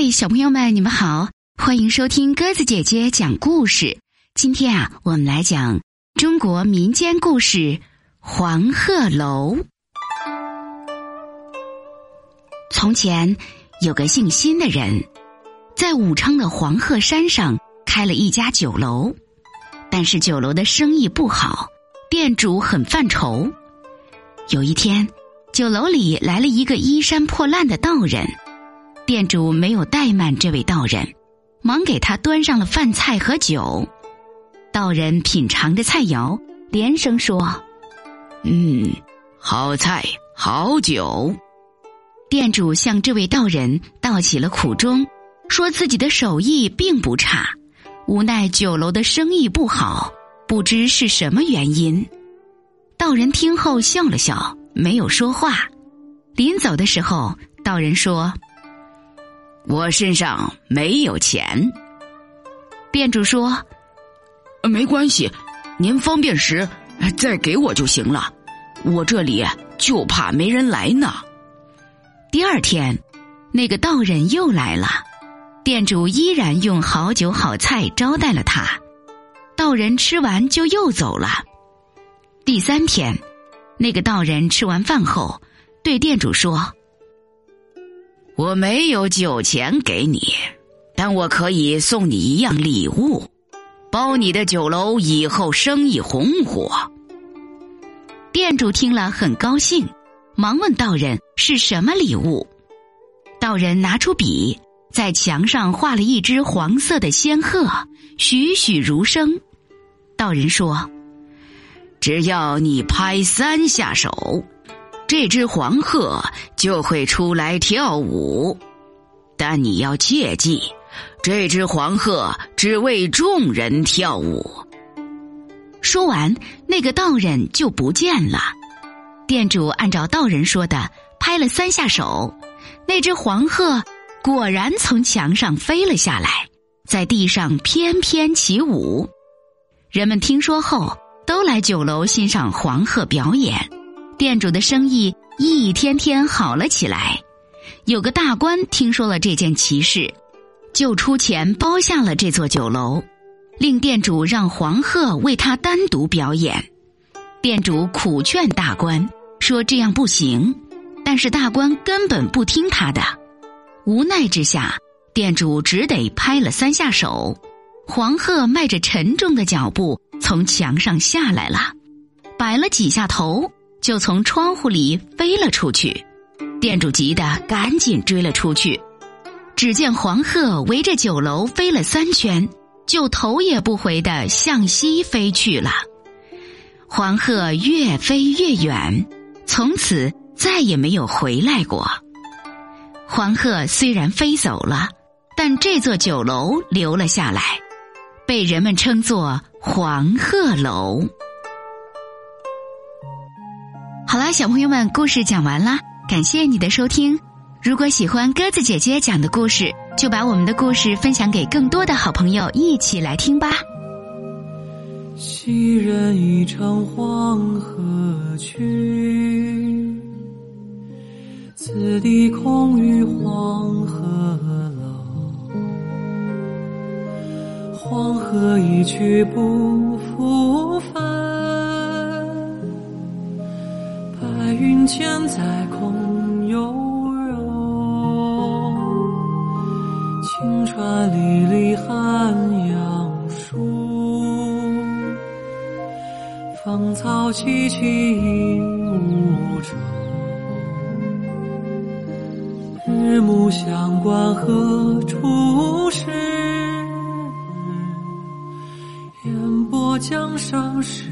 嗨，小朋友们，你们好，欢迎收听鸽子姐姐讲故事。今天啊，我们来讲中国民间故事《黄鹤楼》。从前有个姓辛的人，在武昌的黄鹤山上开了一家酒楼，但是酒楼的生意不好，店主很犯愁。有一天，酒楼里来了一个衣衫破烂的道人。店主没有怠慢这位道人，忙给他端上了饭菜和酒。道人品尝着菜肴，连声说：“嗯，好菜好酒。”店主向这位道人道起了苦衷，说自己的手艺并不差，无奈酒楼的生意不好，不知是什么原因。道人听后笑了笑，没有说话。临走的时候，道人说。我身上没有钱。店主说：“没关系，您方便时再给我就行了。我这里就怕没人来呢。”第二天，那个道人又来了，店主依然用好酒好菜招待了他。道人吃完就又走了。第三天，那个道人吃完饭后，对店主说。我没有酒钱给你，但我可以送你一样礼物，包你的酒楼以后生意红火。店主听了很高兴，忙问道人是什么礼物。道人拿出笔，在墙上画了一只黄色的仙鹤，栩栩如生。道人说：“只要你拍三下手。”这只黄鹤就会出来跳舞，但你要切记，这只黄鹤只为众人跳舞。说完，那个道人就不见了。店主按照道人说的拍了三下手，那只黄鹤果然从墙上飞了下来，在地上翩翩起舞。人们听说后，都来酒楼欣赏黄鹤表演。店主的生意一天天好了起来，有个大官听说了这件奇事，就出钱包下了这座酒楼，令店主让黄鹤为他单独表演。店主苦劝大官说这样不行，但是大官根本不听他的。无奈之下，店主只得拍了三下手，黄鹤迈着沉重的脚步从墙上下来了，摆了几下头。就从窗户里飞了出去，店主急得赶紧追了出去。只见黄鹤围着酒楼飞了三圈，就头也不回的向西飞去了。黄鹤越飞越远，从此再也没有回来过。黄鹤虽然飞走了，但这座酒楼留了下来，被人们称作黄鹤楼。好啦，小朋友们，故事讲完啦，感谢你的收听。如果喜欢鸽子姐姐讲的故事，就把我们的故事分享给更多的好朋友一起来听吧。昔人已乘黄河去，此地空余黄鹤楼。黄鹤一去不在空悠悠，晴川历历汉阳树，芳草萋萋鹦鹉洲。日暮乡关何处是？烟波江上是。